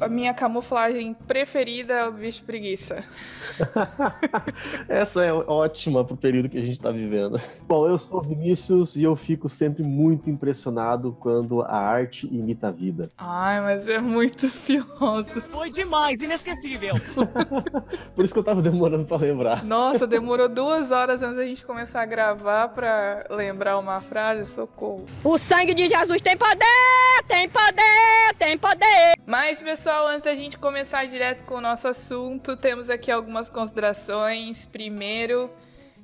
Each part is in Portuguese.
a minha camuflagem preferida é o bicho preguiça. Essa é ótima pro período que a gente tá vivendo. Bom, eu sou Vinícius e eu fico sempre muito impressionado quando a arte imita a vida. Ai, mas é muito filoso. Foi demais, inesquecível. Por isso que eu tava demorando pra lembrar. Nossa, demorou duas horas antes da gente começar a gravar pra lembrar uma frase, socorro. O sangue de Jesus tem poder, tem poder, tem poder. Mas, pessoal, antes da gente começar direto com o nosso assunto, temos aqui algumas considerações. Primeiro,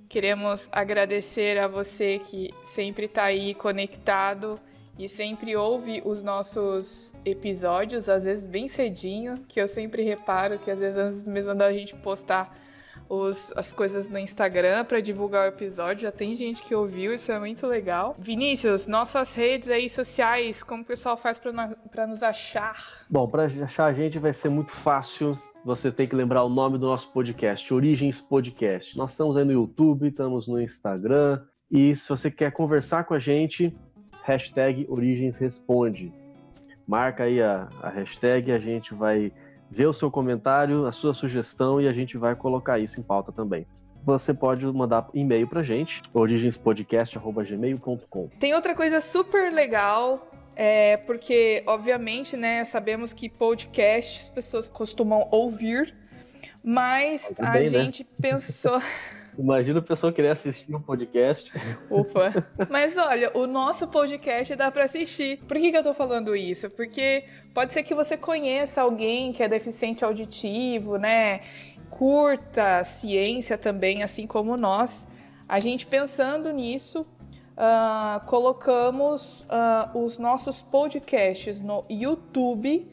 queremos agradecer a você que sempre está aí conectado e sempre ouve os nossos episódios, às vezes bem cedinho, que eu sempre reparo que às vezes antes mesmo da gente postar os, as coisas no Instagram para divulgar o episódio. Já tem gente que ouviu, isso é muito legal. Vinícius, nossas redes aí sociais, como o pessoal faz para nos achar? Bom, para achar a gente vai ser muito fácil. Você tem que lembrar o nome do nosso podcast, Origens Podcast. Nós estamos aí no YouTube, estamos no Instagram. E se você quer conversar com a gente, hashtag Origens Responde. Marca aí a, a hashtag, a gente vai ver o seu comentário, a sua sugestão e a gente vai colocar isso em pauta também. Você pode mandar e-mail pra gente, origenspodcast.gmail.com. Tem outra coisa super legal, é porque, obviamente, né, sabemos que podcast as pessoas costumam ouvir, mas a bem, né? gente pensou. Imagina a pessoa querer assistir um podcast. Ufa. Mas olha, o nosso podcast dá para assistir. Por que, que eu tô falando isso? Porque pode ser que você conheça alguém que é deficiente auditivo, né? Curta ciência também, assim como nós. A gente pensando nisso, ah, colocamos ah, os nossos podcasts no YouTube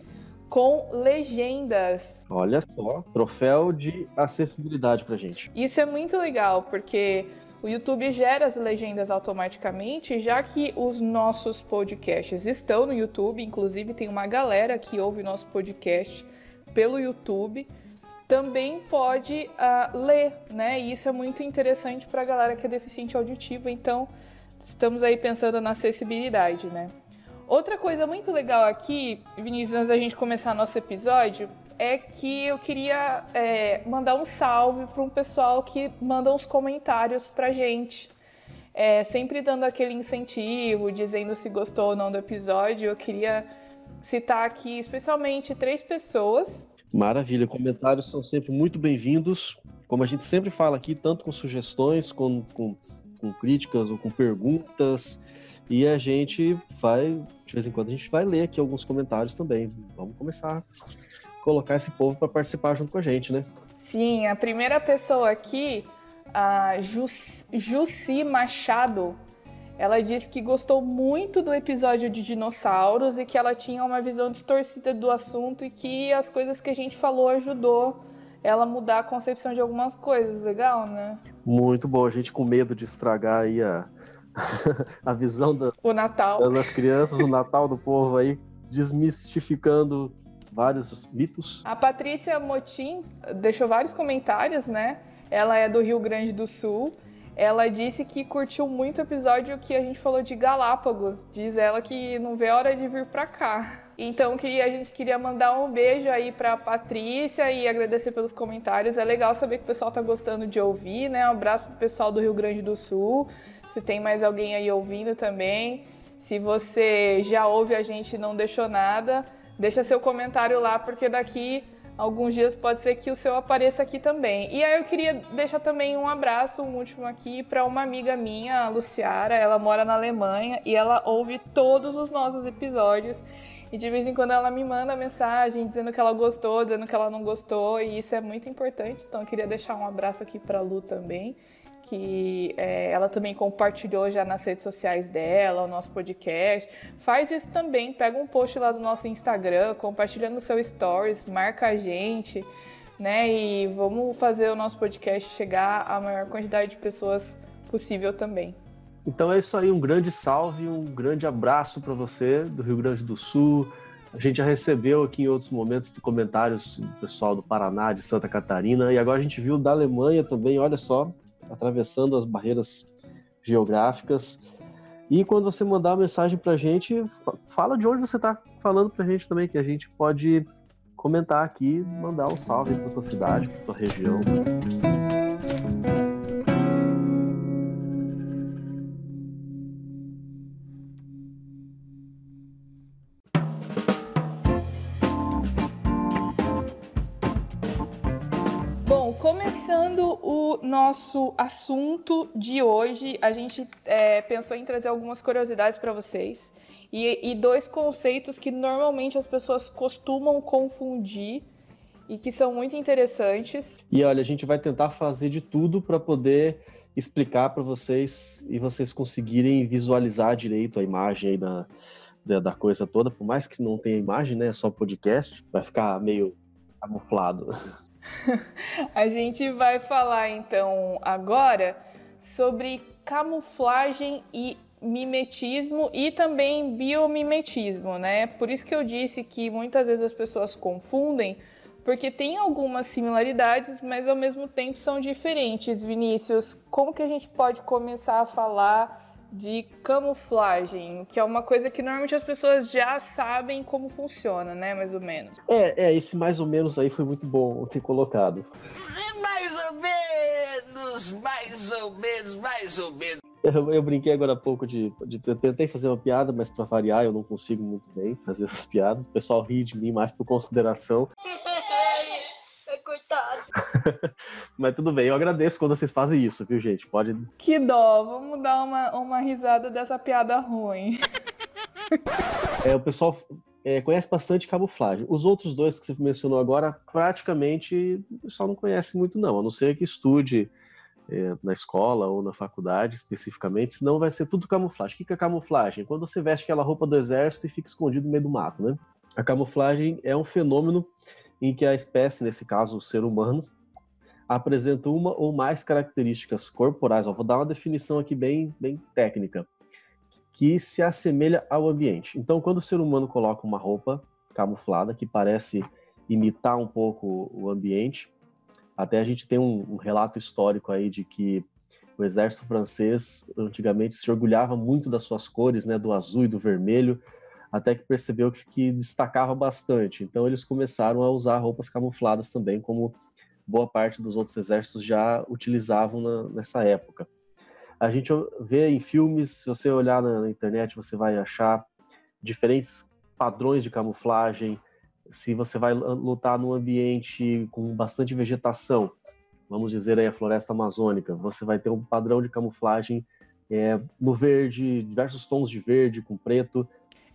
com legendas. Olha só, troféu de acessibilidade pra gente. Isso é muito legal, porque o YouTube gera as legendas automaticamente, já que os nossos podcasts estão no YouTube, inclusive tem uma galera que ouve nosso podcast pelo YouTube, também pode ah, ler, né? E isso é muito interessante para a galera que é deficiente auditivo, então estamos aí pensando na acessibilidade, né? Outra coisa muito legal aqui, Vinícius, antes da gente começar nosso episódio, é que eu queria é, mandar um salve para um pessoal que manda uns comentários pra gente. É, sempre dando aquele incentivo, dizendo se gostou ou não do episódio. Eu queria citar aqui especialmente três pessoas. Maravilha, comentários são sempre muito bem-vindos. Como a gente sempre fala aqui, tanto com sugestões, com, com, com críticas ou com perguntas. E a gente vai, de vez em quando, a gente vai ler aqui alguns comentários também. Vamos começar a colocar esse povo para participar junto com a gente, né? Sim, a primeira pessoa aqui, a Jus- Jussi Machado, ela disse que gostou muito do episódio de dinossauros e que ela tinha uma visão distorcida do assunto e que as coisas que a gente falou ajudou ela mudar a concepção de algumas coisas. Legal, né? Muito bom, a gente com medo de estragar aí a, a visão da- O Natal. das crianças, o Natal do povo aí, desmistificando vários mitos. A Patrícia Motim deixou vários comentários, né? Ela é do Rio Grande do Sul. Ela disse que curtiu muito o episódio que a gente falou de Galápagos. Diz ela que não vê a hora de vir pra cá. Então queria, a gente queria mandar um beijo aí pra Patrícia e agradecer pelos comentários. É legal saber que o pessoal tá gostando de ouvir, né? Um abraço pro pessoal do Rio Grande do Sul. Se tem mais alguém aí ouvindo também. Se você já ouve a gente e não deixou nada, deixa seu comentário lá, porque daqui alguns dias pode ser que o seu apareça aqui também. E aí eu queria deixar também um abraço, um último aqui, para uma amiga minha, a Luciara. Ela mora na Alemanha e ela ouve todos os nossos episódios. E de vez em quando ela me manda mensagem dizendo que ela gostou, dizendo que ela não gostou, e isso é muito importante. Então eu queria deixar um abraço aqui para a Lu também que é, ela também compartilhou já nas redes sociais dela, o nosso podcast. Faz isso também, pega um post lá do nosso Instagram, compartilha no seu stories, marca a gente, né? E vamos fazer o nosso podcast chegar à maior quantidade de pessoas possível também. Então é isso aí, um grande salve, um grande abraço para você do Rio Grande do Sul. A gente já recebeu aqui em outros momentos comentários do pessoal do Paraná, de Santa Catarina, e agora a gente viu da Alemanha também, olha só, atravessando as barreiras geográficas. E quando você mandar uma mensagem pra gente, fa- fala de onde você está falando pra gente também que a gente pode comentar aqui, mandar um salve pra tua cidade, pra tua região. Nosso assunto de hoje, a gente é, pensou em trazer algumas curiosidades para vocês e, e dois conceitos que normalmente as pessoas costumam confundir e que são muito interessantes. E olha, a gente vai tentar fazer de tudo para poder explicar para vocês e vocês conseguirem visualizar direito a imagem aí da, da, da, coisa toda, por mais que não tenha imagem, né? É só podcast, vai ficar meio camuflado. a gente vai falar então agora sobre camuflagem e mimetismo e também biomimetismo, né? Por isso que eu disse que muitas vezes as pessoas confundem, porque tem algumas similaridades, mas ao mesmo tempo são diferentes. Vinícius, como que a gente pode começar a falar de camuflagem, que é uma coisa que normalmente as pessoas já sabem como funciona, né? Mais ou menos. É, é esse mais ou menos aí foi muito bom ter colocado. Mais ou menos, mais ou menos, mais ou menos. Eu, eu, brinquei agora há pouco de, de, Eu tentei fazer uma piada, mas para variar eu não consigo muito bem fazer essas piadas. O pessoal ri de mim mais por consideração. Coitado. mas tudo bem, eu agradeço quando vocês fazem isso, viu, gente? Pode. Que dó, vamos dar uma, uma risada dessa piada ruim. é, o pessoal é, conhece bastante camuflagem. Os outros dois que você mencionou agora, praticamente o pessoal não conhece muito, não, a não ser que estude é, na escola ou na faculdade especificamente, senão vai ser tudo camuflagem. O que é camuflagem? Quando você veste aquela roupa do exército e fica escondido no meio do mato, né? A camuflagem é um fenômeno em que a espécie, nesse caso o ser humano, apresenta uma ou mais características corporais. vou dar uma definição aqui bem, bem técnica, que se assemelha ao ambiente. Então, quando o ser humano coloca uma roupa camuflada que parece imitar um pouco o ambiente, até a gente tem um, um relato histórico aí de que o exército francês antigamente se orgulhava muito das suas cores, né, do azul e do vermelho, até que percebeu que, que, destacava bastante. Então eles começaram a usar roupas camufladas também, como boa parte dos outros exércitos já utilizavam na, nessa época. A gente vê em filmes, se você olhar na, na internet, você vai achar diferentes padrões de camuflagem, se você vai lutar num ambiente com bastante vegetação, vamos dizer aí a floresta amazônica, você vai ter um padrão de camuflagem é, no verde, diversos tons de verde com preto.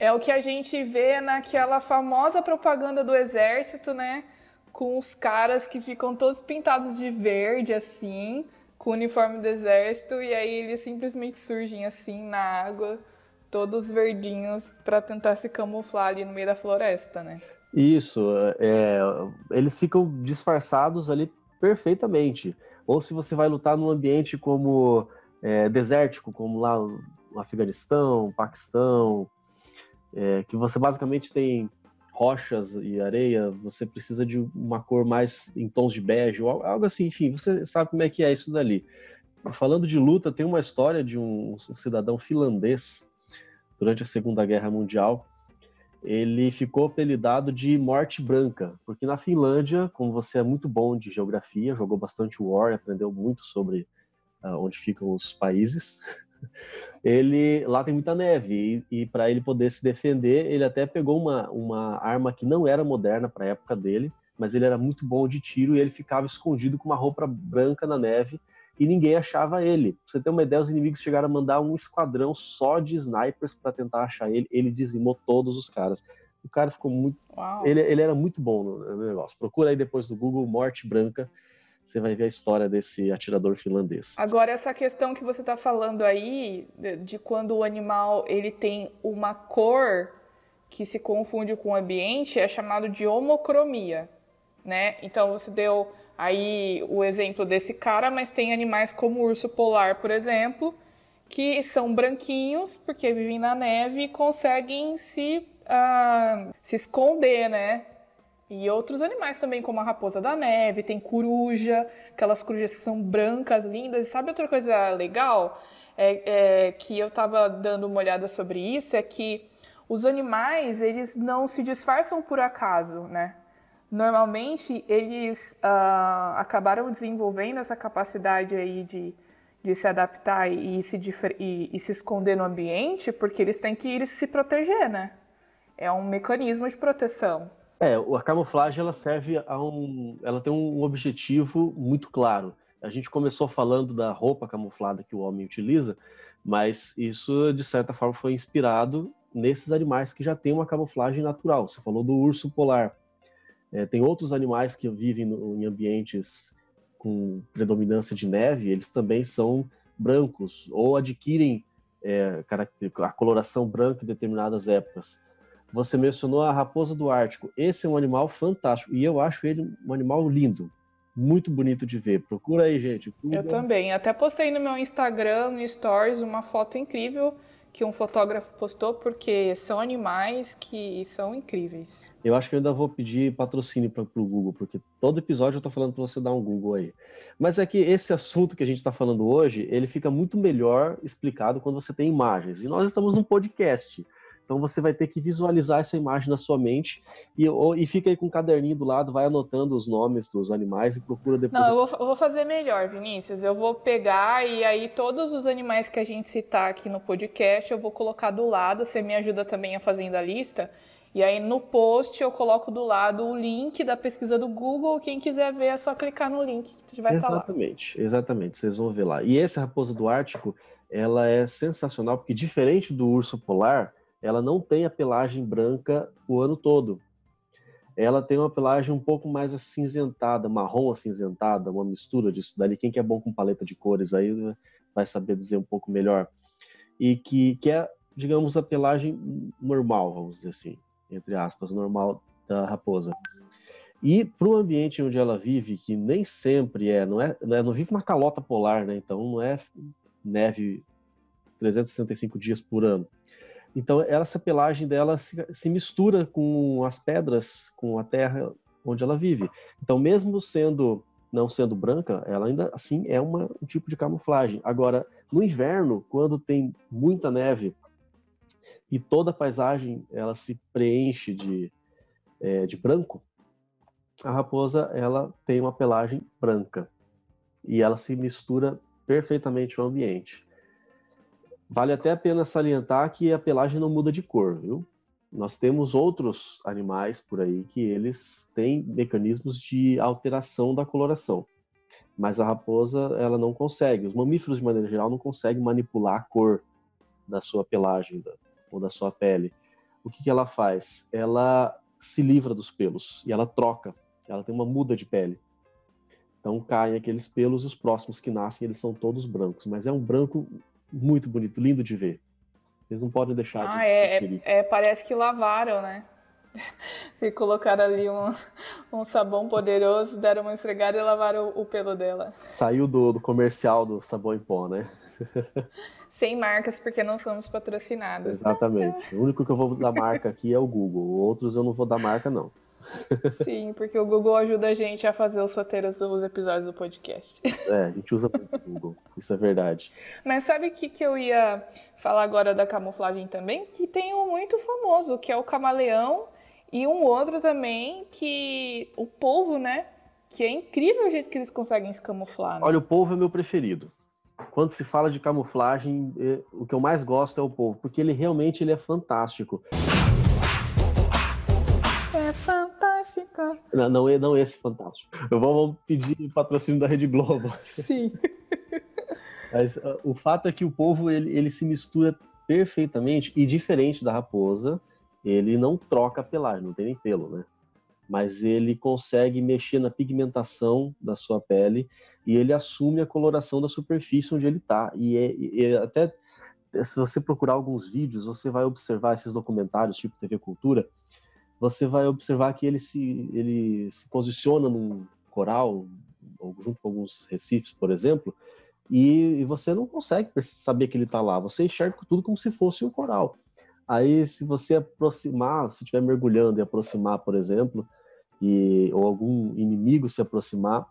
É o que a gente vê naquela famosa propaganda do exército, né? Com os caras que ficam todos pintados de verde, assim, com o uniforme do exército, e aí eles simplesmente surgem assim na água, todos verdinhos, para tentar se camuflar ali no meio da floresta, né? Isso, é, eles ficam disfarçados ali perfeitamente. Ou se você vai lutar num ambiente como é, desértico, como lá no Afeganistão, Paquistão, é, que você basicamente tem rochas e areia, você precisa de uma cor mais em tons de bege, ou algo assim, enfim, você sabe como é que é isso dali. Falando de luta, tem uma história de um, um cidadão finlandês durante a Segunda Guerra Mundial ele ficou apelidado de Morte Branca, porque na Finlândia, como você é muito bom de geografia, jogou bastante War, aprendeu muito sobre uh, onde ficam os países, ele lá tem muita neve e, e para ele poder se defender, ele até pegou uma, uma arma que não era moderna para a época dele, mas ele era muito bom de tiro e ele ficava escondido com uma roupa branca na neve e ninguém achava ele. Pra você ter uma ideia, os inimigos chegaram a mandar um esquadrão só de snipers para tentar achar ele. Ele dizimou todos os caras. O cara ficou muito. Ele, ele era muito bom no, no negócio. Procura aí depois do Google Morte Branca você vai ver a história desse atirador finlandês. Agora essa questão que você está falando aí de, quando o animal ele tem uma cor que se confunde com o ambiente é chamado de homocromia, né? Então você deu aí o exemplo desse cara, mas tem animais como o urso polar, por exemplo, que são branquinhos porque vivem na neve e conseguem se, uh, se esconder, né? E outros animais também, como a raposa da neve, tem coruja, aquelas corujas que são brancas, lindas. E sabe outra coisa legal? É, é, que eu estava dando uma olhada sobre isso, é que os animais, eles não se disfarçam por acaso, né? Normalmente, eles uh, acabaram desenvolvendo essa capacidade aí de, de se adaptar e se, e, e se esconder no ambiente porque eles têm que ir se proteger, né? É um mecanismo de proteção. É, a camuflagem ela serve a um, ela tem um objetivo muito claro. A gente começou falando da roupa camuflada que o homem utiliza, mas isso de certa forma foi inspirado nesses animais que já têm uma camuflagem natural. Você falou do urso polar. É, tem outros animais que vivem no, em ambientes com predominância de neve, eles também são brancos ou adquirem é, a coloração branca em determinadas épocas. Você mencionou a raposa do Ártico. Esse é um animal fantástico e eu acho ele um animal lindo, muito bonito de ver. Procura aí, gente. Eu também. Até postei no meu Instagram, no Stories, uma foto incrível que um fotógrafo postou, porque são animais que são incríveis. Eu acho que eu ainda vou pedir patrocínio para o Google, porque todo episódio eu estou falando para você dar um Google aí. Mas é que esse assunto que a gente está falando hoje, ele fica muito melhor explicado quando você tem imagens. E nós estamos num podcast. Então você vai ter que visualizar essa imagem na sua mente e, ou, e fica aí com um caderninho do lado, vai anotando os nomes dos animais e procura depois. Não, eu vou, eu vou fazer melhor, Vinícius. Eu vou pegar e aí todos os animais que a gente citar aqui no podcast eu vou colocar do lado. Você me ajuda também a fazendo a lista. E aí no post eu coloco do lado o link da pesquisa do Google. Quem quiser ver é só clicar no link que vai estar lá. Exatamente, exatamente. Vocês vão ver lá. E esse raposa do Ártico, ela é sensacional porque diferente do urso polar, ela não tem a pelagem branca o ano todo. Ela tem uma pelagem um pouco mais acinzentada, marrom acinzentada, uma mistura disso dali. Quem que é bom com paleta de cores aí né, vai saber dizer um pouco melhor. E que, que é, digamos, a pelagem normal, vamos dizer assim, entre aspas, normal da raposa. E para o ambiente onde ela vive, que nem sempre é, não é, não, é, não vive uma calota polar, né? Então não é neve 365 dias por ano. Então, essa pelagem dela se, se, mistura com as pedras, com a terra onde ela vive. Então, mesmo sendo não sendo branca, ela ainda assim é uma, um tipo de camuflagem. Agora, no inverno, quando tem muita neve e toda a paisagem ela se preenche de, é, de branco, a raposa ela tem uma pelagem branca e ela se mistura perfeitamente ao ambiente. Vale até a pena salientar que a pelagem não muda de cor, viu? Nós temos outros animais por aí que eles têm mecanismos de alteração da coloração, mas a raposa ela não consegue. Os mamíferos de maneira geral não conseguem manipular a cor da sua pelagem da, ou da sua pele. O que, que ela faz? Ela se livra dos pelos e ela troca. Ela tem uma muda de pele. Então caem aqueles pelos e os próximos que nascem eles são todos brancos, mas é um branco muito bonito, lindo de ver. Eles não podem deixar ah, de é, é, é, parece que lavaram, né? e colocaram ali um, um sabão poderoso, deram uma esfregada e lavaram o, o pelo dela. Saiu do, do comercial do sabão em pó, né? Sem marcas, porque não somos patrocinados. Exatamente. O único que eu vou dar marca aqui é o Google. Outros eu não vou dar marca, não. Sim, porque o Google ajuda a gente a fazer os roteiros dos episódios do podcast. É, a gente usa muito o Google, isso é verdade. Mas sabe o que, que eu ia falar agora da camuflagem também? Que tem um muito famoso, que é o camaleão, e um outro também, que o polvo, né? Que é incrível o jeito que eles conseguem se camuflar. Né? Olha, o polvo é meu preferido. Quando se fala de camuflagem, é, o que eu mais gosto é o polvo, porque ele realmente ele é fantástico. É fantástica. Não, não, é, não esse fantástico. Vamos pedir patrocínio da Rede Globo. Sim. Mas uh, o fato é que o povo ele, ele se mistura perfeitamente e diferente da raposa, ele não troca a pelagem, não tem nem pelo, né? Mas ele consegue mexer na pigmentação da sua pele e ele assume a coloração da superfície onde ele está. E, é, e é até se você procurar alguns vídeos, você vai observar esses documentários tipo TV Cultura, você vai observar que ele se, ele se posiciona num coral, ou junto com alguns recifes, por exemplo, e, e você não consegue saber que ele está lá. Você enxerga tudo como se fosse um coral. Aí, se você aproximar, se estiver mergulhando e aproximar, por exemplo, e, ou algum inimigo se aproximar,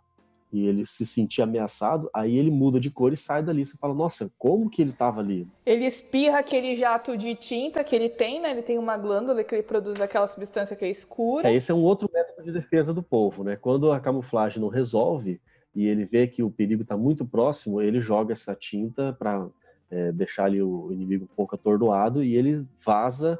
e ele se sentir ameaçado, aí ele muda de cor e sai dali. Você fala, nossa, como que ele estava ali? Ele espirra aquele jato de tinta que ele tem, né? Ele tem uma glândula que ele produz aquela substância que é escura. É, esse é um outro método de defesa do povo, né? Quando a camuflagem não resolve e ele vê que o perigo está muito próximo, ele joga essa tinta para é, deixar ali o inimigo um pouco atordoado e ele vaza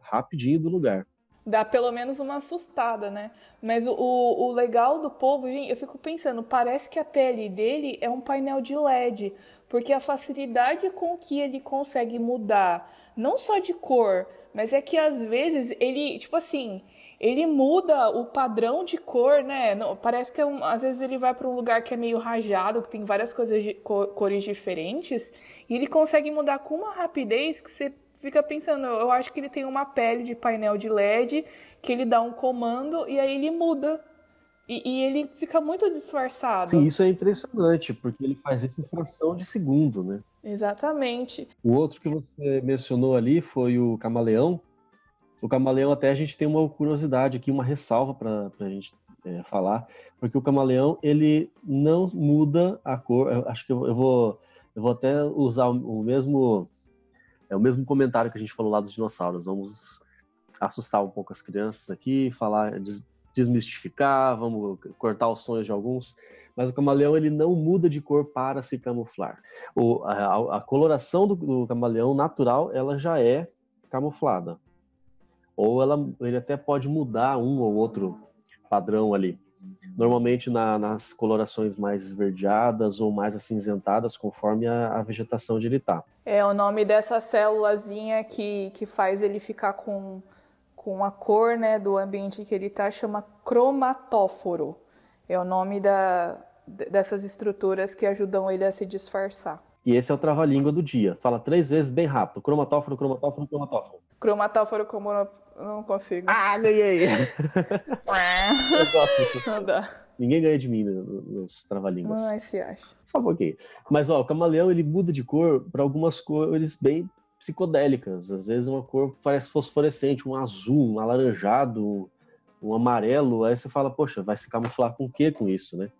rapidinho do lugar dá pelo menos uma assustada, né? Mas o, o, legal do povo, gente, eu fico pensando, parece que a pele dele é um painel de LED, porque a facilidade com que ele consegue mudar, não só de cor, mas é que às vezes ele, tipo assim, ele muda o padrão de cor, né? Não, parece que é um, às vezes ele vai para um lugar que é meio rajado, que tem várias coisas de, cores diferentes, e ele consegue mudar com uma rapidez que você fica pensando, eu acho que ele tem uma pele de painel de LED que ele dá um comando e aí ele muda. E, e, ele fica muito disfarçado. Sim, isso é impressionante, porque ele faz isso em fração de segundo, né? Exatamente. O outro que você mencionou ali foi o camaleão. O camaleão, até a gente tem uma curiosidade aqui, uma ressalva para a gente é, falar, porque o camaleão ele não muda a cor. Eu acho que eu, eu, vou, eu vou até usar o mesmo é o mesmo comentário que a gente falou lá dos dinossauros. Vamos assustar um pouco as crianças aqui, falar, des desmistificar, vamos cortar os sonhos de alguns. Mas o camaleão ele não muda de cor para se camuflar. O, a, a, coloração do, do camaleão natural ela já é camuflada. Ou ela, ele até pode mudar um ou outro padrão ali normalmente na, nas colorações mais esverdeadas ou mais acinzentadas, conforme a, a vegetação onde ele está. É o nome dessa célulazinha que, que faz ele ficar com, com a cor né, do ambiente que ele está, chama cromatóforo. É o nome da, dessas estruturas que ajudam ele a se disfarçar. E esse é o trava-língua do dia. Fala três vezes bem rápido. Cromatóforo, cromatóforo, cromatóforo. Cromatóforo, como não consigo. Ah, ganhei! eu gosto Não dá. Ninguém ganha de mim nos trava-línguas. Mas se acha. Só um pouquinho. Mas, ó, o camaleão, ele muda de cor para algumas cores bem psicodélicas. Às vezes uma cor parece fosforescente, um azul, um alaranjado, um amarelo. Aí você fala, poxa, vai se camuflar com o que com isso, né?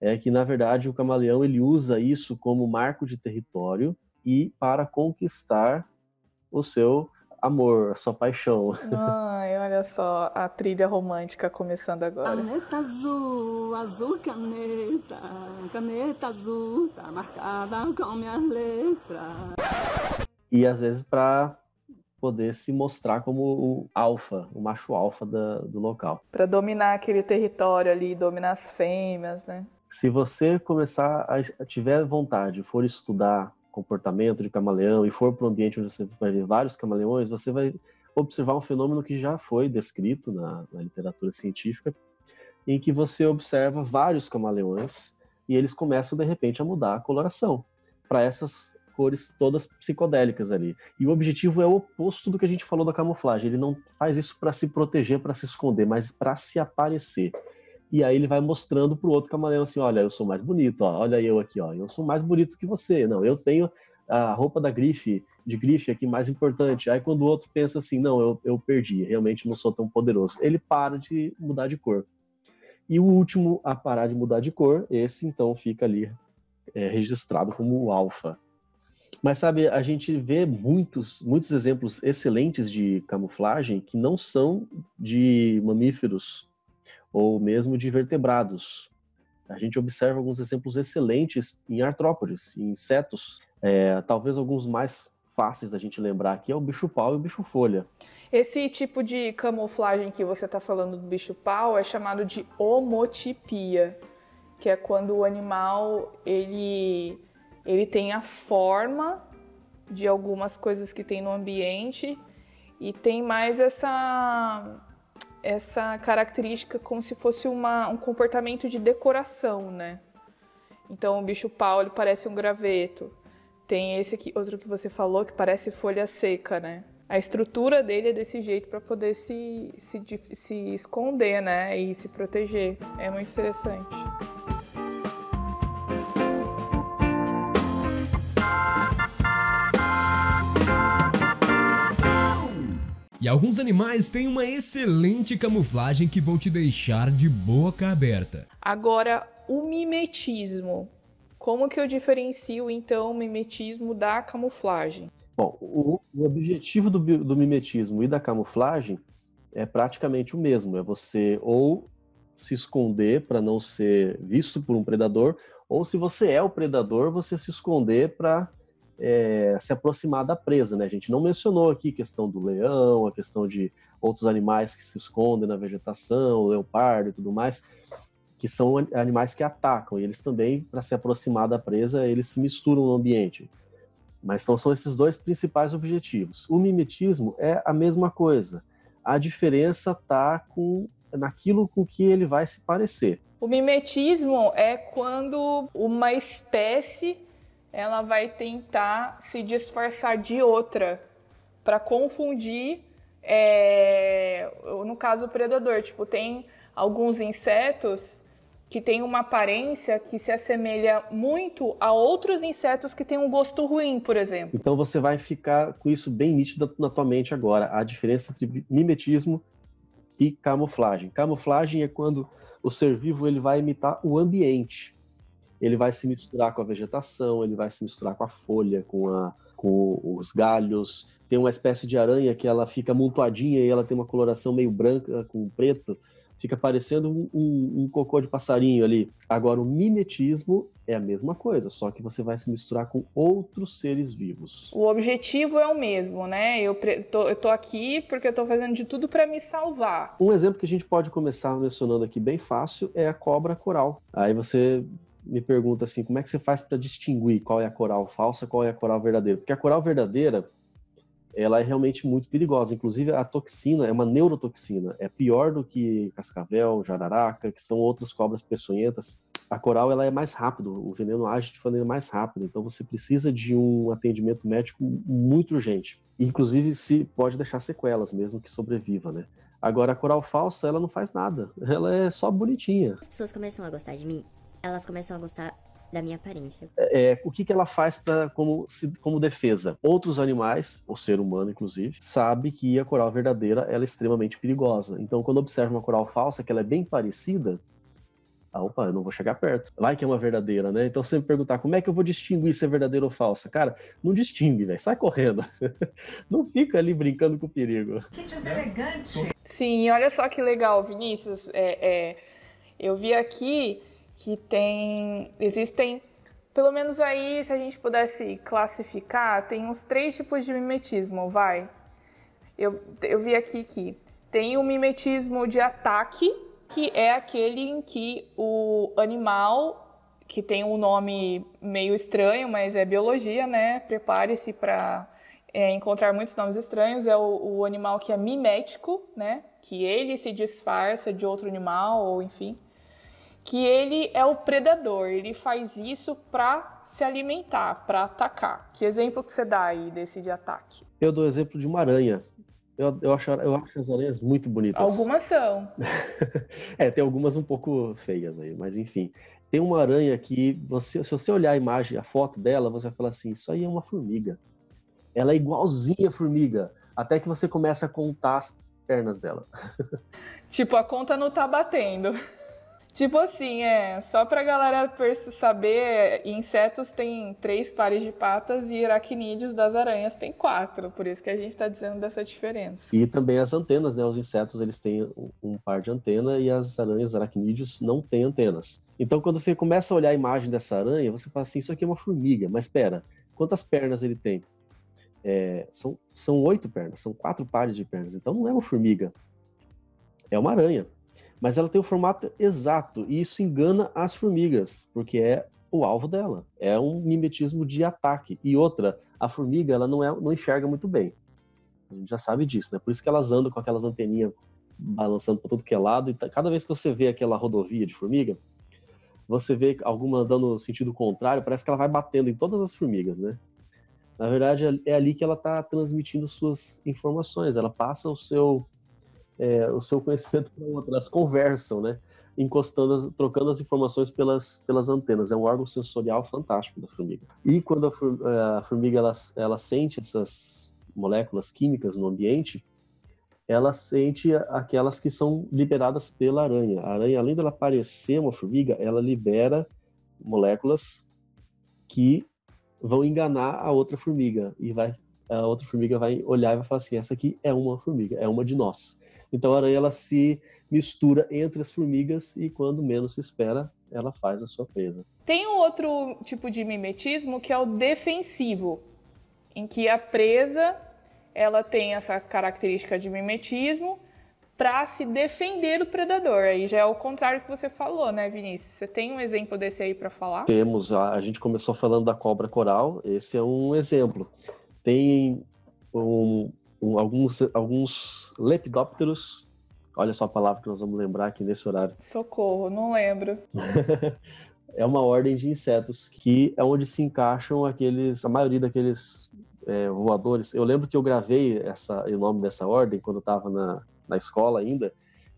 É que, na verdade, o camaleão, ele usa isso como marco de território e para conquistar o seu amor, a sua paixão. Ai, olha só a trilha romântica começando agora. Caneta azul, azul caneta, caneta azul, tá marcada com minhas letras. E às vezes para poder se mostrar como o alfa, o macho alfa da, do local. Para dominar aquele território ali, dominar as fêmeas, né? Se você começar a tiver vontade, for estudar comportamento de camaleão e for para um ambiente onde você vai ver vários camaleões, você vai observar um fenômeno que já foi descrito na, na literatura científica, em que você observa vários camaleões e eles começam de repente a mudar a coloração para essas cores todas psicodélicas ali. E o objetivo é o oposto do que a gente falou da camuflagem. Ele não faz isso para se proteger, para se esconder, mas para se aparecer. E aí ele vai mostrando pro outro camaleão assim, olha, eu sou mais bonito, ó, olha eu aqui, ó, eu sou mais bonito que você. Não, eu tenho a roupa da grife, de grife aqui mais importante. Aí quando o outro pensa assim, não, eu, eu perdi, realmente não sou tão poderoso. Ele para de mudar de cor. E o último a parar de mudar de cor, esse então fica ali é, registrado como o alfa. Mas sabe, a gente vê muitos, muitos exemplos excelentes de camuflagem que não são de mamíferos ou mesmo de vertebrados. A gente observa alguns exemplos excelentes em artrópodes, em insetos. É, talvez alguns mais fáceis da gente lembrar aqui é o bicho-pau e o bicho-folha. Esse tipo de camuflagem que você está falando do bicho-pau é chamado de homotipia, que é quando o animal ele, ele tem a forma de algumas coisas que tem no ambiente e tem mais essa essa característica como se fosse uma, um comportamento de decoração, né? Então o bicho pau ele parece um graveto. Tem esse aqui, outro que você falou que parece folha seca, né? A estrutura dele é desse jeito para poder se, se, se esconder, né? E se proteger. É muito interessante. E alguns animais têm uma excelente camuflagem que vão te deixar de boca aberta. Agora, o mimetismo. Como que eu diferencio, então, o mimetismo da camuflagem? Bom, o, o objetivo do, do mimetismo e da camuflagem é praticamente o mesmo. É você ou se esconder para não ser visto por um predador, ou se você é o predador, você se esconder para se aproximar da presa, né? A gente não mencionou aqui a questão do leão, a questão de outros animais que se escondem na vegetação, o leopardo e tudo mais, que são an- animais que atacam. E eles também, para se aproximar da presa, eles se misturam no ambiente. Mas então são esses dois principais objetivos. O mimetismo é a mesma coisa. A diferença está com naquilo com que ele vai se parecer. O mimetismo é quando uma espécie ela vai tentar se disfarçar de outra para confundir, é, no caso o predador. Tipo, tem alguns insetos que têm uma aparência que se assemelha muito a outros insetos que têm um gosto ruim, por exemplo. Então você vai ficar com isso bem nítido na tua mente agora, a diferença entre mimetismo e camuflagem. Camuflagem é quando o ser vivo ele vai imitar o ambiente. Ele vai se misturar com a vegetação, ele vai se misturar com a folha, com, a, com os galhos. Tem uma espécie de aranha que ela fica amontoadinha e ela tem uma coloração meio branca com preto. Fica parecendo um, um, um cocô de passarinho ali. Agora, o mimetismo é a mesma coisa, só que você vai se misturar com outros seres vivos. O objetivo é o mesmo, né? Eu, tô, eu tô aqui porque eu tô fazendo de tudo para me salvar. Um exemplo que a gente pode começar mencionando aqui bem fácil é a cobra coral. Aí você me pergunta assim, como é que você faz para distinguir qual é a coral falsa, qual é a coral verdadeira? Porque a coral verdadeira, ela é realmente muito perigosa. Inclusive a toxina é uma neurotoxina, é pior do que cascavel, jararaca, que são outras cobras peçonhentas. A coral ela é mais rápido, o veneno age de maneira mais rápida, então você precisa de um atendimento médico muito urgente. Inclusive se pode deixar sequelas mesmo que sobreviva, né? Agora a coral falsa, ela não faz nada, ela é só bonitinha. As pessoas começam a gostar de mim, elas começam a gostar da minha aparência. É, o que, que ela faz pra, como, se- como defesa? Outros animais, o ser humano inclusive, sabe que a coral verdadeira ela é extremamente perigosa. Então, quando observa uma coral falsa, que ela é bem parecida, ah, opa, eu não vou chegar perto. Vai que é uma verdadeira, né? Então, você me perguntar como é que eu vou distinguir se é verdadeira ou falsa? Cara, não distingue, velho. Sai correndo. não fica ali brincando com o perigo. Sim, e olha só que legal, Vinícius. É, é, eu vi aqui que tem. Existem. Pelo menos aí, se a gente pudesse classificar, tem uns três tipos de mimetismo, vai. Eu, eu vi aqui que tem o mimetismo de ataque, que é aquele em que o animal, que tem um nome meio estranho, mas é biologia, né? Prepare-se para encontrar muitos nomes estranhos. É o, o animal que é mimético, né? Que ele se disfarça de outro animal, ou enfim. Que ele é o predador, ele faz isso para se alimentar, para atacar. Que exemplo que você dá aí desse de ataque? Eu dou exemplo de uma aranha. Eu, eu, acho, eu acho as aranhas muito bonitas. Algumas são. É, tem algumas um pouco feias aí, mas enfim. Tem uma aranha que, você, se você olhar a imagem, a foto dela, você vai falar assim: isso aí é uma formiga. Ela é igualzinha a formiga, até que você começa a contar as pernas dela. Tipo, a conta não tá batendo. Tipo assim, é, só pra galera saber, insetos têm três pares de patas e aracnídeos das aranhas tem quatro, por isso que a gente tá dizendo dessa diferença. E também as antenas, né? Os insetos eles têm um, par de antena e as aranhas aracnídeos não têm antenas. Então, quando você começa a olhar a imagem dessa aranha, você fala assim: isso aqui é uma formiga, mas espera, quantas pernas ele tem? É, são, são oito pernas, são quatro pares de pernas. Então, não é uma formiga, é uma aranha. Mas ela tem o formato exato e isso engana as formigas, porque é o alvo dela. É um mimetismo de ataque. E outra, a formiga ela não, é, não enxerga muito bem. A gente já sabe disso, né? Por isso que elas andam com aquelas anteninhas balançando para todo que é lado. E tá- cada vez que você vê aquela rodovia de formiga, você vê alguma andando no sentido contrário, parece que ela vai batendo em todas as formigas, né? Na verdade, é ali que ela está transmitindo suas informações. Ela passa o seu é, o seu conhecimento para outra. Elas conversam, né? Encostando, trocando as informações pelas, pelas antenas. É um órgão sensorial fantástico da formiga. E quando a, a formiga ela, ela sente essas moléculas químicas no ambiente, ela sente aquelas que são liberadas pela aranha. A aranha, além dela parecer uma formiga, ela libera moléculas que vão enganar a outra formiga e vai a outra formiga vai olhar e vai falar assim: essa aqui é uma formiga, é uma de nós. Então a aranha ela se mistura entre as formigas e quando menos se espera, ela faz a sua presa. Tem um outro tipo de mimetismo que é o defensivo, em que a presa ela tem essa característica de mimetismo para se defender do predador. Aí já é o contrário que você falou, né, Vinícius? Você tem um exemplo desse aí para falar? Temos, a, a gente começou falando da cobra coral, esse é um exemplo. Tem um, um, alguns, alguns lepidópteros, olha só a palavra que nós vamos lembrar aqui nesse horário. Socorro, não lembro. é uma ordem de insetos que é onde se encaixam aqueles, a maioria daqueles é, voadores. Eu lembro que eu gravei essa, o nome dessa ordem quando eu estava na, na escola ainda,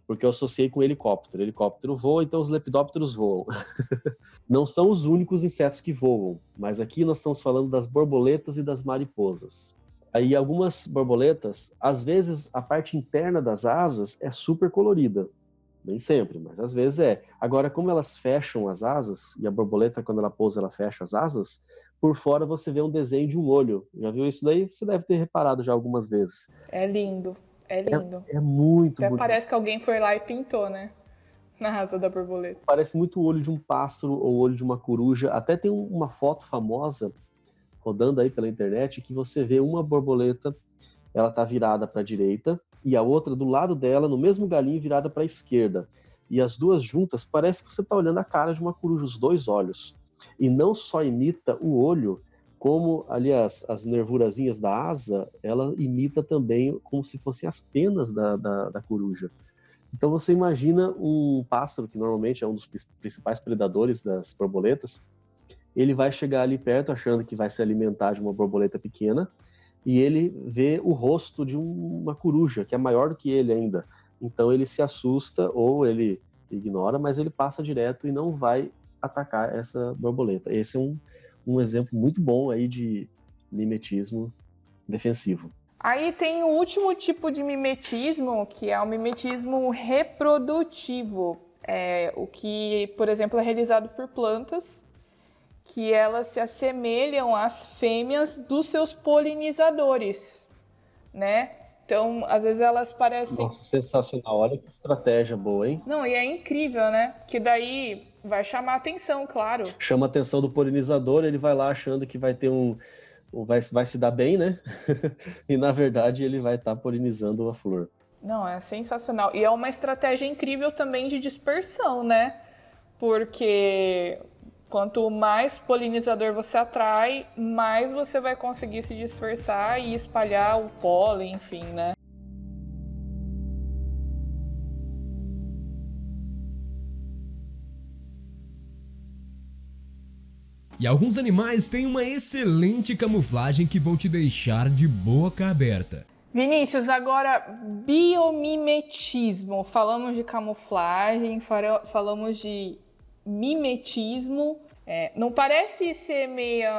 porque eu associei com helicóptero. Helicóptero voa, então os lepidópteros voam. Não são os únicos insetos que voam, mas aqui nós estamos falando das borboletas e das mariposas. Aí algumas borboletas, às vezes a parte interna das asas é super colorida. Nem sempre, mas às vezes é. Agora, como elas fecham as asas, e a borboleta, quando ela pousa, ela fecha as asas, por fora você vê um desenho de um olho. Já viu isso daí? Você deve ter reparado já algumas vezes. É lindo. É lindo. É, é muito Até bonito. parece que alguém foi lá e pintou, né? Na asa da borboleta. Parece muito o olho de um pássaro ou o olho de uma coruja. Até tem uma foto famosa rodando aí pela internet que você vê uma borboleta, ela tá virada para a direita e a outra do lado dela, no mesmo galinho, virada para a esquerda. E as duas juntas, parece que você está olhando a cara de uma coruja, os dois olhos. E não só imita o olho, como ali as, as nervurazinhas da asa, ela imita também como se fossem as penas da, da, da coruja. Então você imagina um pássaro, que normalmente é um dos principais predadores das borboletas, ele vai chegar ali perto achando que vai se alimentar de uma borboleta pequena, e ele vê o rosto de uma coruja, que é maior do que ele ainda. Então ele se assusta ou ele ignora, mas ele passa direto e não vai atacar essa borboleta. Esse é um, um exemplo muito bom aí de mimetismo defensivo. Aí tem o último tipo de mimetismo, que é o mimetismo reprodutivo. É, o que, por exemplo, é realizado por plantas, que elas se assemelham às fêmeas dos seus polinizadores, né? Então, às vezes elas parecem. Nossa, sensacional. Olha que estratégia boa, hein? Não, e é incrível, né? Que daí vai chamar a atenção, claro. Chama a atenção do polinizador, ele vai lá achando que vai ter um. Vai, vai se dar bem, né? e na verdade ele vai estar tá polinizando a flor. Não, é sensacional. E é uma estratégia incrível também de dispersão, né? Porque quanto mais polinizador você atrai, mais você vai conseguir se dispersar e espalhar o pólen, enfim, né? E alguns animais têm uma excelente camuflagem que vão te deixar de boca aberta. Vinícius, agora biomimetismo. Falamos de camuflagem, falamos de mimetismo. É, não parece ser meio,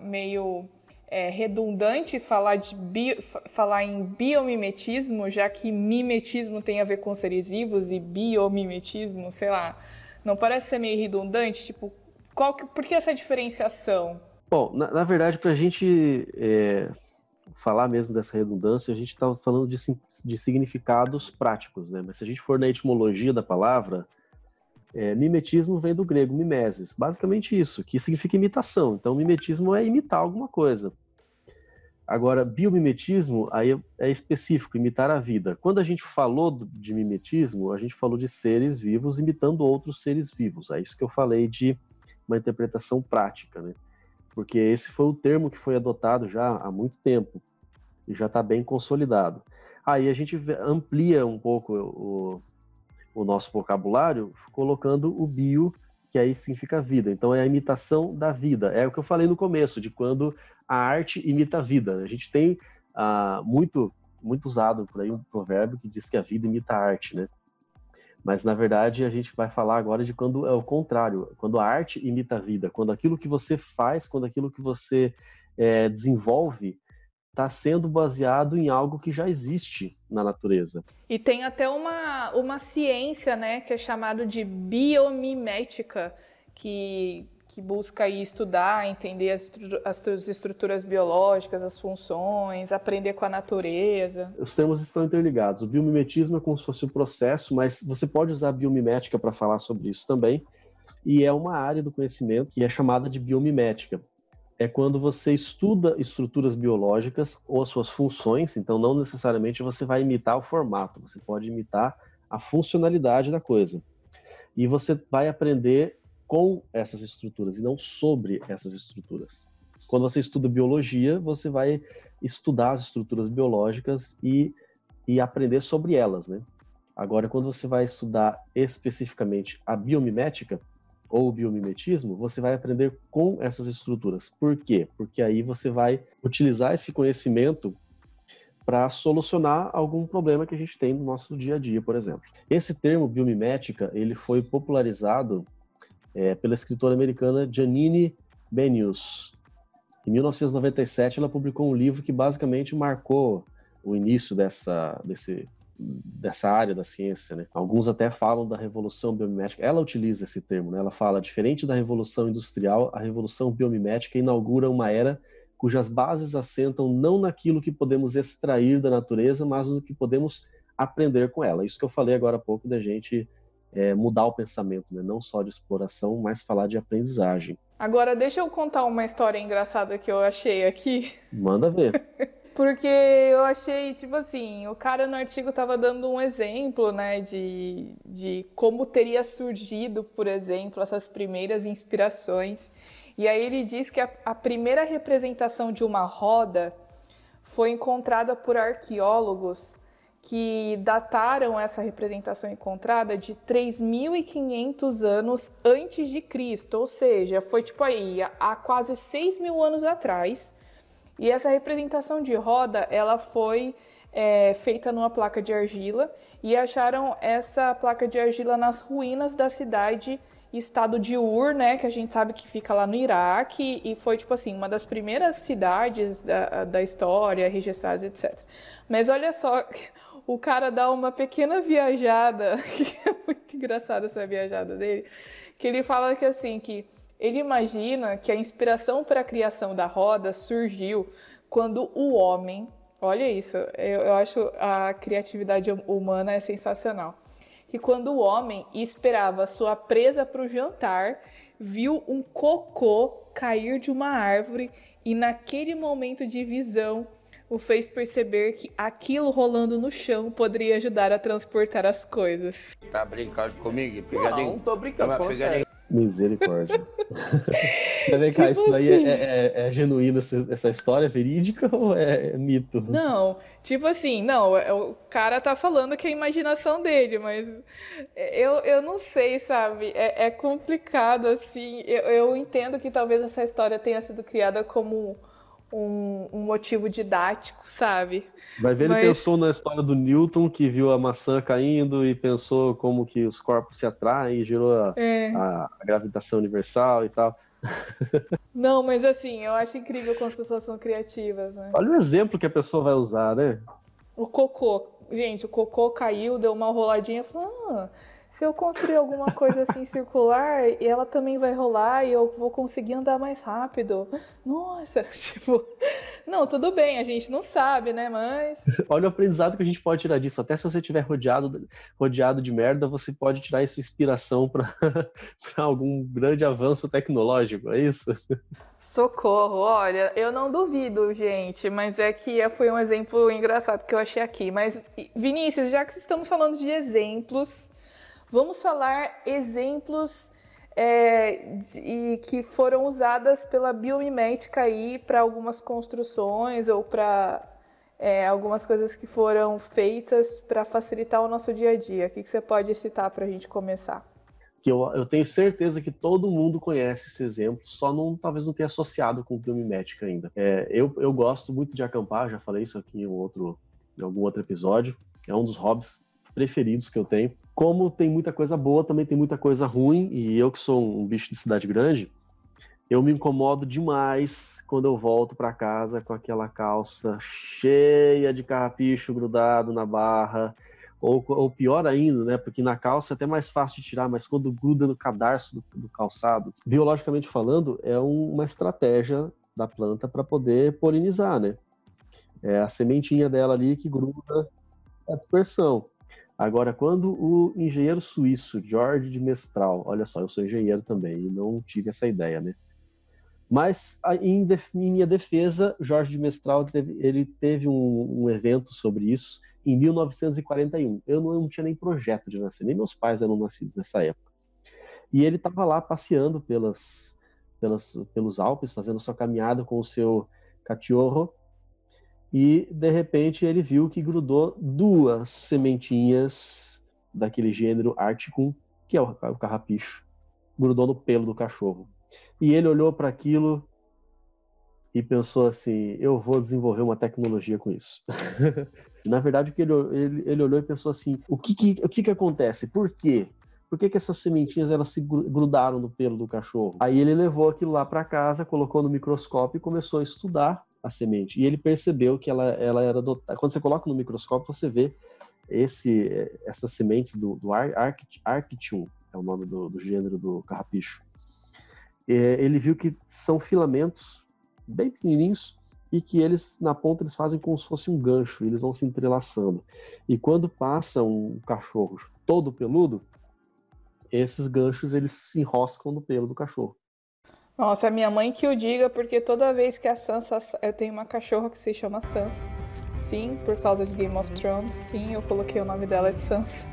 meio é, redundante falar, de bio, falar em biomimetismo, já que mimetismo tem a ver com seres vivos e biomimetismo, sei lá. Não parece ser meio redundante? Tipo, qual que, por que essa diferenciação? Bom, na, na verdade, para a gente é, falar mesmo dessa redundância, a gente está falando de, de, significados práticos, né? Mas se a gente for na etimologia da palavra, é, mimetismo vem do grego mimesis, basicamente isso, que significa imitação. Então, mimetismo é imitar alguma coisa. Agora, biomimetismo aí é específico, imitar a vida. Quando a gente falou de mimetismo, a gente falou de seres vivos imitando outros seres vivos. É isso que eu falei de uma interpretação prática, né? Porque esse foi o termo que foi adotado já há muito tempo e já está bem consolidado. Aí a gente amplia um pouco o, o nosso vocabulário colocando o bio, que aí significa vida. Então é a imitação da vida. É o que eu falei no começo, de quando a arte imita a vida. A gente tem ah, muito muito usado por aí um provérbio que diz que a vida imita a arte, né? Mas na verdade a gente vai falar agora de quando é o contrário, quando a arte imita a vida, quando aquilo que você faz, quando aquilo que você é, desenvolve está sendo baseado em algo que já existe na natureza. E tem até uma, uma ciência, né, que é chamado de biomimética, que, que busca estudar, entender as, as estruturas biológicas, as funções, aprender com a natureza. Os termos estão interligados. O biomimetismo é como se fosse um processo, mas você pode usar a biomimética para falar sobre isso também. E é uma área do conhecimento que é chamada de biomimética. É quando você estuda estruturas biológicas ou as suas funções, então não necessariamente você vai imitar o formato, você pode imitar a funcionalidade da coisa. E você vai aprender com essas estruturas e não sobre essas estruturas. Quando você estuda biologia, você vai estudar as estruturas biológicas e, e aprender sobre elas, né? Agora, quando você vai estudar especificamente a biomimética ou biomimetismo, você vai aprender com essas estruturas. Por quê? Porque aí você vai utilizar esse conhecimento para solucionar algum problema que a gente tem no nosso dia a dia, por exemplo. Esse termo biomimética, ele foi popularizado é, pela escritora americana Janine Benyus. Em 1997, ela publicou um livro que basicamente marcou o início dessa, desse, dessa área da ciência. Né? Alguns até falam da revolução biomimética. Ela utiliza esse termo. Né? Ela fala, diferente da revolução industrial, a revolução biomimética inaugura uma era cujas bases assentam não naquilo que podemos extrair da natureza, mas no que podemos aprender com ela. Isso que eu falei agora há pouco da gente é, mudar o pensamento, né? não só de exploração, mas falar de aprendizagem. Agora, deixa eu contar uma história engraçada que eu achei aqui. Manda ver. Porque eu achei, tipo assim, o cara no artigo tava dando um exemplo, né, de, de como teria surgido, por exemplo, essas primeiras inspirações. E aí ele diz que a, a primeira representação de uma roda foi encontrada por arqueólogos que dataram essa representação encontrada de 3.500 anos antes de Cristo, ou seja, foi tipo aí, há quase 6 mil anos atrás. E essa representação de roda, ela foi é, feita numa placa de argila e acharam essa placa de argila nas ruínas da cidade estado de Ur, né, que a gente sabe que fica lá no Iraque e foi tipo assim uma das primeiras cidades da, da história registradas, etc. Mas olha só, o cara dá uma pequena viajada, que é muito engraçada essa viajada dele, que ele fala que assim que ele imagina que a inspiração para a criação da roda surgiu quando o homem, olha isso, eu, eu acho a criatividade humana é sensacional que quando o homem esperava sua presa para o jantar, viu um cocô cair de uma árvore e naquele momento de visão o fez perceber que aquilo rolando no chão poderia ajudar a transportar as coisas. Tá brincando comigo? Não, tô brincando, falando Misericórdia. Vem cá, Tipo isso daí assim. é, é, é genuíno, essa, essa história é verídica ou é mito? Não, tipo assim, não, é- o cara tá falando que é a imaginação dele, mas eu, eu não sei, sabe? É, é complicado, assim. Eu, eu entendo que talvez essa história tenha sido criada como um, um motivo didático, sabe? Vai ver, ele Mas- pensou na história do Newton, que viu a maçã caindo e pensou como que os corpos se atraem e gerou a, É. a- a gravitação universal e tal. Não, mas assim, eu acho incrível como as pessoas são criativas, né? Olha o exemplo que a pessoa vai usar, né? O cocô. Gente, o cocô caiu, deu uma roladinha. Falou, ah, se eu construir alguma coisa assim circular, e ela também vai rolar e eu vou conseguir andar mais rápido. Nossa, tipo. Não, tudo bem, a gente não sabe, né? Mas. Olha o aprendizado que a gente pode tirar disso. Até se você estiver rodeado, rodeado de merda, você pode tirar isso inspiração para algum grande avanço tecnológico, é isso? Socorro, olha, eu não duvido, gente, mas é que foi um exemplo engraçado que eu achei aqui. Mas, Vinícius, já que estamos falando de exemplos, vamos falar exemplos é, de- que foram usadas pela biomimética aí para algumas construções ou para é, algumas coisas que foram feitas para facilitar o nosso dia a dia. O que, que você pode citar para a gente começar? Que eu, eu tenho certeza que todo mundo conhece esse exemplo, só não talvez não tenha associado com biomimética ainda. É, eu, eu gosto muito de acampar, já falei isso aqui em, outro, em algum outro episódio. É um dos hobbies preferidos que eu tenho. Como tem muita coisa boa, também tem muita coisa ruim, e eu que sou um bicho de cidade grande, Eu me incomodo demais quando eu volto para casa com aquela calça cheia de carrapicho grudado na barra, ou, ou, pior ainda, né? Porque na calça é até mais fácil de tirar, mas quando gruda no cadarço do, do calçado, biologicamente falando, é um, uma estratégia da planta para poder polinizar, né? É a sementinha dela ali que gruda a dispersão. Agora, quando o engenheiro suíço George de Mestral, olha só, eu sou engenheiro também e não tive essa ideia, né? Mas em, minha defesa, Jorge de Mestral teve, ele teve um, um, evento sobre isso em 1941. Eu não, eu não, tinha nem projeto de nascer, nem meus pais eram nascidos nessa época. E ele estava lá passeando pelas, pelas, pelos Alpes, fazendo sua caminhada com o seu cachorro, e de repente ele viu que grudou duas sementinhas daquele gênero Articum, que é o, carrapicho, grudou no pelo do cachorro. E ele olhou para aquilo e pensou assim: eu vou desenvolver uma tecnologia com isso. Na verdade, ele, ele, ele, olhou e pensou assim: o que, que, o que, que acontece? Por quê? Por que, que essas sementinhas elas se grudaram no pelo do cachorro? Aí ele levou aquilo lá para casa, colocou no microscópio e começou a estudar a semente. E ele percebeu que ela, ela era dotada. Quando você coloca no microscópio, você vê esse, essas sementes do, do Arctium, é o nome do, do gênero do carrapicho. É, ele viu que são filamentos bem pequenininhos e que eles, na ponta, eles fazem como se fosse um gancho, eles vão se entrelaçando. E quando passa um cachorro todo peludo, esses ganchos eles se enroscam no pelo do cachorro. Nossa, é minha mãe que o diga, porque toda vez que a Sansa. Eu tenho uma cachorra que se chama Sansa. Sim, por causa de Game of Thrones. Sim, eu coloquei o nome dela de Sansa.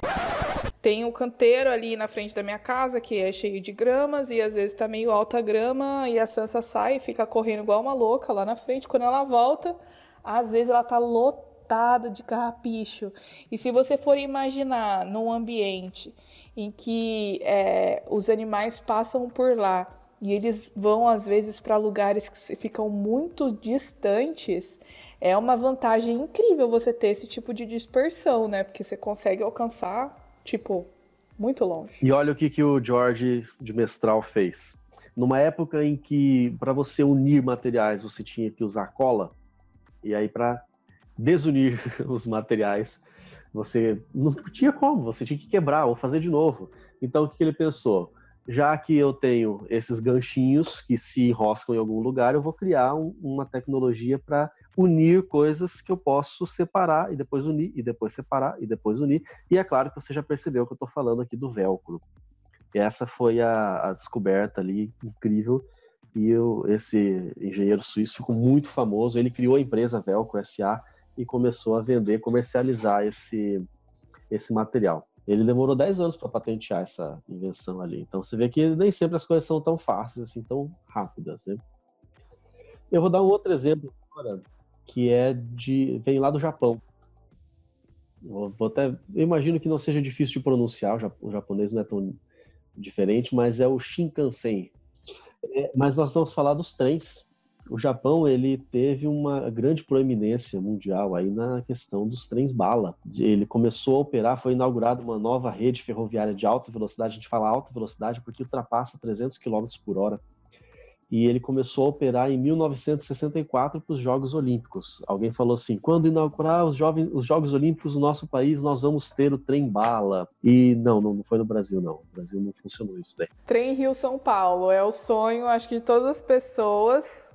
Tem um canteiro ali na frente da minha casa que é cheio de gramas e às vezes tá meio alta grama e a Sansa sai e fica correndo igual uma louca lá na frente. Quando ela volta, às vezes ela tá lotada de carrapicho. E se você for imaginar num ambiente em que é, os animais passam por lá e eles vão às vezes para lugares que ficam muito distantes, é uma vantagem incrível você ter esse tipo de dispersão, né? Porque você consegue alcançar, tipo, muito longe. E olha o que, que o George de Mestral fez. Numa época em que, para você unir materiais, você tinha que usar cola, e aí para desunir os materiais, você não tinha como, você tinha que quebrar ou fazer de novo. Então, o que, que ele pensou? Já que eu tenho esses ganchinhos que se enroscam em algum lugar, eu vou criar um, uma tecnologia para unir coisas que eu posso separar e depois unir, e depois separar e depois unir. E é claro que você já percebeu que eu estou falando aqui do velcro. Essa foi a, a descoberta ali incrível. E eu, esse engenheiro suíço ficou muito famoso. Ele criou a empresa Velcro SA e começou a vender, comercializar esse, esse material. Ele demorou 10 anos para patentear essa invenção ali. Então você vê que nem sempre as coisas são tão fáceis, assim, tão rápidas, né? Eu vou dar um outro exemplo agora, que é de. vem lá do Japão. Eu vou até, eu imagino que não seja difícil de pronunciar, o japonês não é tão diferente, mas é o Shinkansen. É, mas nós vamos falar dos trens o Japão ele teve uma grande proeminência mundial aí na questão dos trens bala. Ele começou a operar, foi inaugurada uma nova rede ferroviária de alta velocidade. A gente fala alta velocidade porque ultrapassa 300 km por hora. E ele começou a operar em 1964 para os Jogos Olímpicos. Alguém falou assim: quando inaugurar os, jovens, os Jogos Olímpicos no nosso país, nós vamos ter o trem bala. E não, não, foi no Brasil, não. No Brasil não funcionou isso daí. Trem Rio-São Paulo é o sonho, acho que de todas as pessoas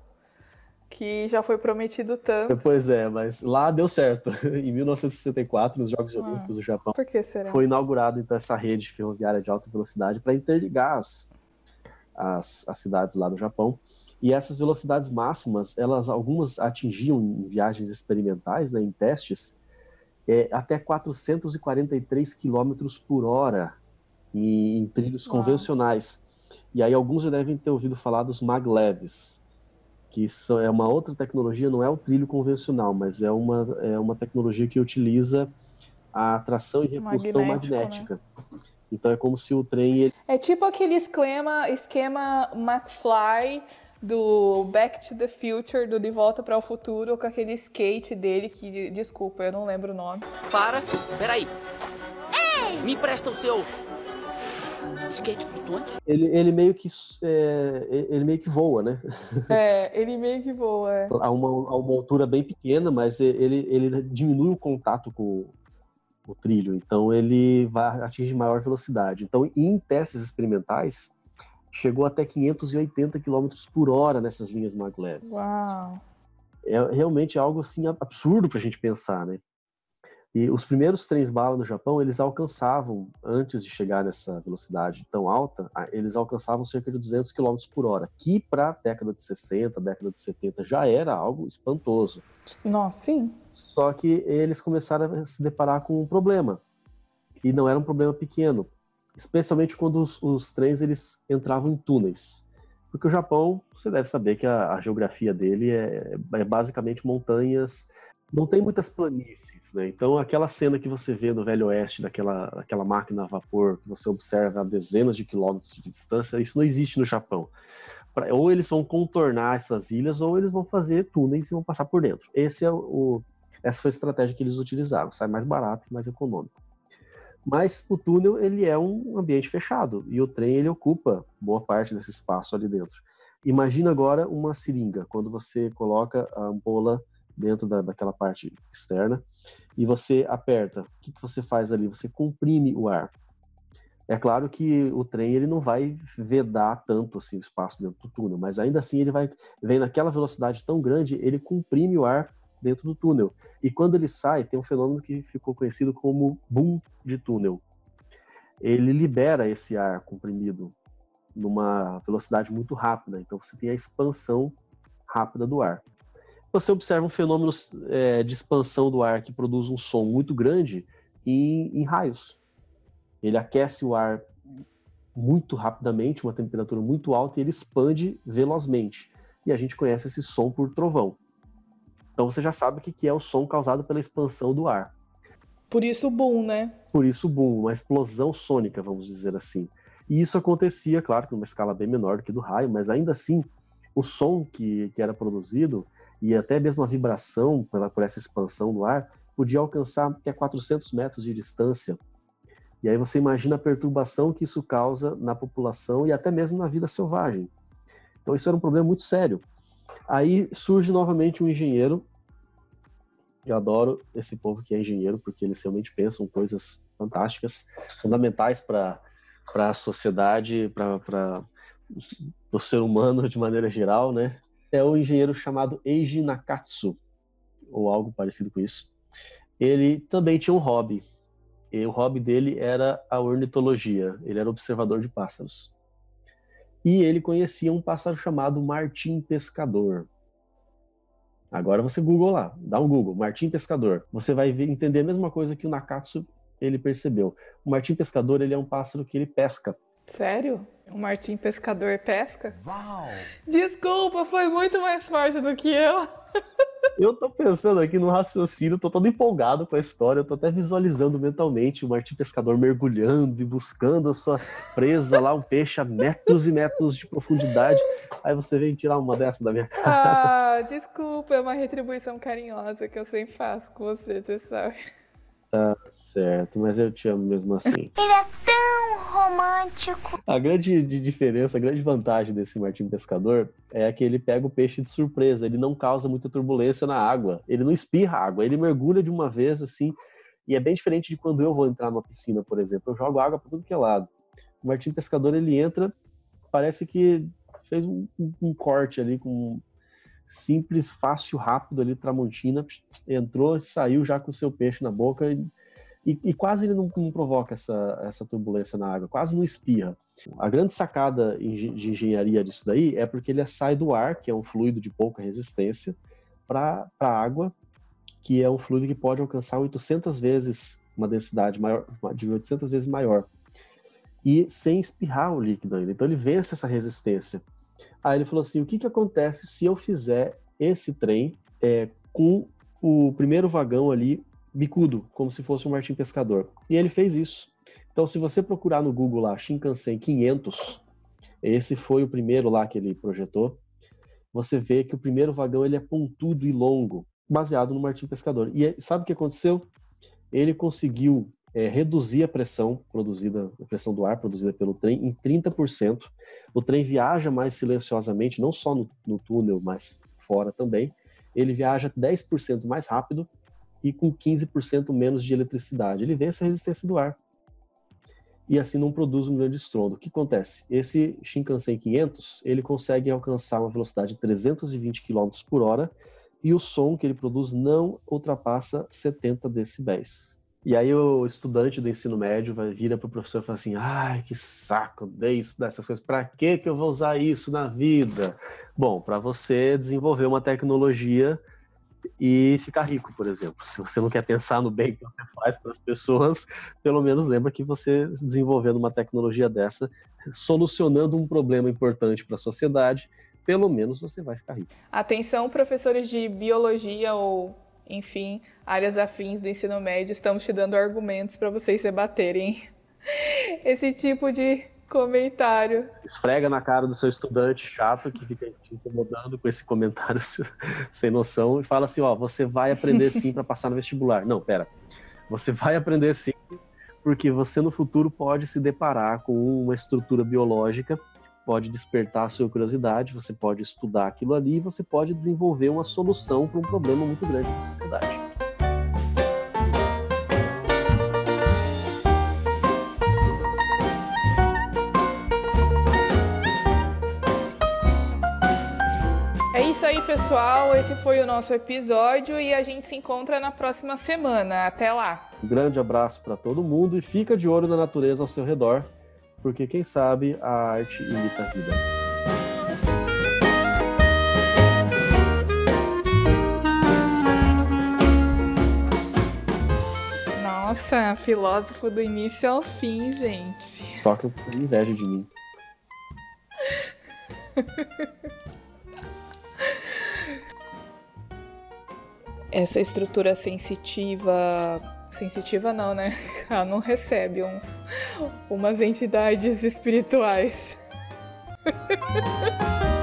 que já foi prometido tanto. Pois é, mas lá deu certo. em 1964, nos Jogos ah, Olímpicos do Japão, por que será? foi inaugurada então essa rede ferroviária de alta velocidade para interligar as, as, as, cidades lá do Japão. E essas velocidades máximas, elas algumas atingiam em viagens experimentais, né, em testes, é, até 443 km por hora em, em trilhos Uau. convencionais. E aí alguns já devem ter ouvido falar dos maglevs, que é uma outra tecnologia, não é o trilho convencional, mas é uma, é uma tecnologia que utiliza a atração e repulsão magnética. Né? Então é como se o trem. Ele... É tipo aquele esquema, esquema McFly do Back to the Future, do De Volta para o Futuro, com aquele skate dele que, desculpa, eu não lembro o nome. Para, peraí. Ei! Me presta o seu Skate flutuante? Ele, ele meio que é, ele meio que voa, né? É, ele meio que voa. É. A uma, a uma altura bem pequena, mas ele, ele diminui o contato com o trilho, então ele vai atingir maior velocidade. Então, em testes experimentais, chegou até 580 km por hora nessas linhas maglevs. Uau! É realmente algo assim absurdo para a gente pensar, né? E os primeiros trens bala no Japão, eles alcançavam, antes de chegar nessa velocidade tão alta, eles alcançavam cerca de 200 km por hora, que para a década de 60, década de 70 já era algo espantoso. Nossa, sim. Só que eles começaram a se deparar com um problema, e não era um problema pequeno, especialmente quando os, os trens eles entravam em túneis. Porque o Japão, você deve saber que a, a geografia dele é, é basicamente montanhas não tem muitas planícies, né? Então aquela cena que você vê no Velho Oeste daquela, daquela máquina a vapor que você observa a dezenas de quilômetros de distância, isso não existe no Japão. Ou eles vão contornar essas ilhas, ou eles vão fazer túneis e vão passar por dentro. Esse é o, essa foi a estratégia que eles utilizaram. Sai mais barato e mais econômico. Mas o túnel ele é um ambiente fechado e o trem ele ocupa boa parte desse espaço ali dentro. Imagina agora uma seringa, quando você coloca a ampola dentro da, daquela parte externa e você aperta. O que, que você faz ali? Você comprime o ar. É claro que o trem ele não vai vedar tanto assim o espaço dentro do túnel, mas ainda assim ele vai vem naquela velocidade tão grande, ele comprime o ar dentro do túnel. E quando ele sai, tem um fenômeno que ficou conhecido como boom de túnel. Ele libera esse ar comprimido numa velocidade muito rápida, então você tem a expansão rápida do ar você observa um fenômeno é, de expansão do ar que produz um som muito grande em, em raios. Ele aquece o ar muito rapidamente, uma temperatura muito alta, e ele expande velozmente. E a gente conhece esse som por trovão. Então você já sabe o que é o som causado pela expansão do ar. Por isso o boom, né? Por isso o boom, uma explosão sônica, vamos dizer assim. E isso acontecia, claro, numa escala bem menor do que do raio, mas ainda assim, o som que, que era produzido e até mesmo a vibração pela, por essa expansão do ar podia alcançar até 400 metros de distância. E aí você imagina a perturbação que isso causa na população e até mesmo na vida selvagem. Então isso era um problema muito sério. Aí surge novamente um engenheiro. Eu adoro esse povo que é engenheiro porque eles realmente pensam coisas fantásticas, fundamentais para para a sociedade, para o ser humano de maneira geral, né? É o engenheiro chamado Eiji Nakatsu, ou algo parecido com isso. Ele também tinha um hobby. E o hobby dele era a ornitologia. Ele era observador de pássaros. E ele conhecia um pássaro chamado Martim Pescador. Agora você Google lá, dá um Google, Martim Pescador. Você vai ver, entender a mesma coisa que o Nakatsu ele percebeu. O Martim Pescador ele é um pássaro que ele pesca Sério? O Martim Pescador pesca? Uau! Desculpa, foi muito mais forte do que eu. Eu tô pensando aqui no raciocínio, tô todo empolgado com a história, eu tô até visualizando mentalmente o Martim Pescador mergulhando e buscando a sua presa lá, um peixe a metros e metros de profundidade. Aí você vem tirar uma dessa da minha cara. Ah, desculpa, é uma retribuição carinhosa que eu sempre faço com você, você sabe. Tá certo, mas eu te amo mesmo assim. Ele é tão romântico. A grande diferença, a grande vantagem desse Martim Pescador é que ele pega o peixe de surpresa, ele não causa muita turbulência na água, ele não espirra água, ele mergulha de uma vez assim, e é bem diferente de quando eu vou entrar numa piscina, por exemplo. Eu jogo água para tudo que é lado. O Martim Pescador, ele entra, parece que fez um, um corte ali com simples, fácil, rápido ali, Tramontina, entrou, saiu já com o seu peixe na boca e, e, e quase ele não, não, provoca essa, essa turbulência na água, quase não espirra. A grande sacada de engenharia disso daí é porque ele sai do ar, que é um fluido de pouca resistência, para a água, que é um fluido que pode alcançar 800 vezes uma densidade maior, de 800 vezes maior. E sem espirrar o líquido ainda. Então ele vence essa resistência. Aí ele falou assim: o que, que acontece se eu fizer esse trem é, com o primeiro vagão ali bicudo, como se fosse um Martim Pescador? E ele fez isso. Então, se você procurar no Google lá Shinkansen 500, esse foi o primeiro lá que ele projetou, você vê que o primeiro vagão ele é pontudo e longo, baseado no Martim Pescador. E sabe o que aconteceu? Ele conseguiu é, reduzir a pressão produzida, a pressão do ar produzida pelo trem em 30%. O trem viaja mais silenciosamente, não só no, no túnel, mas fora também. Ele viaja 10% mais rápido e com 15% menos de eletricidade. Ele vence a resistência do ar. E assim não produz um grande estrondo. O que acontece? Esse Shinkansen 500, ele consegue alcançar uma velocidade de 320 km por hora e o som que ele produz não ultrapassa 70 decibéis. E aí o estudante do ensino médio vai vira para o professor e fala assim: "Ai, que saco, dei isso dessas coisas. Para que que eu vou usar isso na vida?" Bom, para você desenvolver uma tecnologia e ficar rico, por exemplo. Se você não quer pensar no bem que você faz para as pessoas, pelo menos lembra que você desenvolvendo uma tecnologia dessa, solucionando um problema importante para a sociedade, pelo menos você vai ficar rico. Atenção, professores de biologia ou enfim, áreas afins do ensino médio, estamos te dando argumentos para vocês debaterem esse tipo de comentário. Esfrega na cara do seu estudante chato que fica te incomodando com esse comentário sem noção e fala assim: ó, você vai aprender sim para passar no vestibular. Não, pera. Você vai aprender sim porque você no futuro pode se deparar com uma estrutura biológica pode despertar a sua curiosidade, você pode estudar aquilo ali e você pode desenvolver uma solução para um problema muito grande da sociedade. Pessoal. Esse foi o nosso episódio e a gente se encontra na próxima semana. Até lá. Um grande abraço para todo mundo e fica de olho na natureza ao seu redor porque quem sabe a arte imita a vida. Nossa, filósofo do início ao fim, gente. Só que eu tenho inveja de mim. Essa estrutura sensitiva sensitiva não, né? Ela não recebe uns umas entidades espirituais.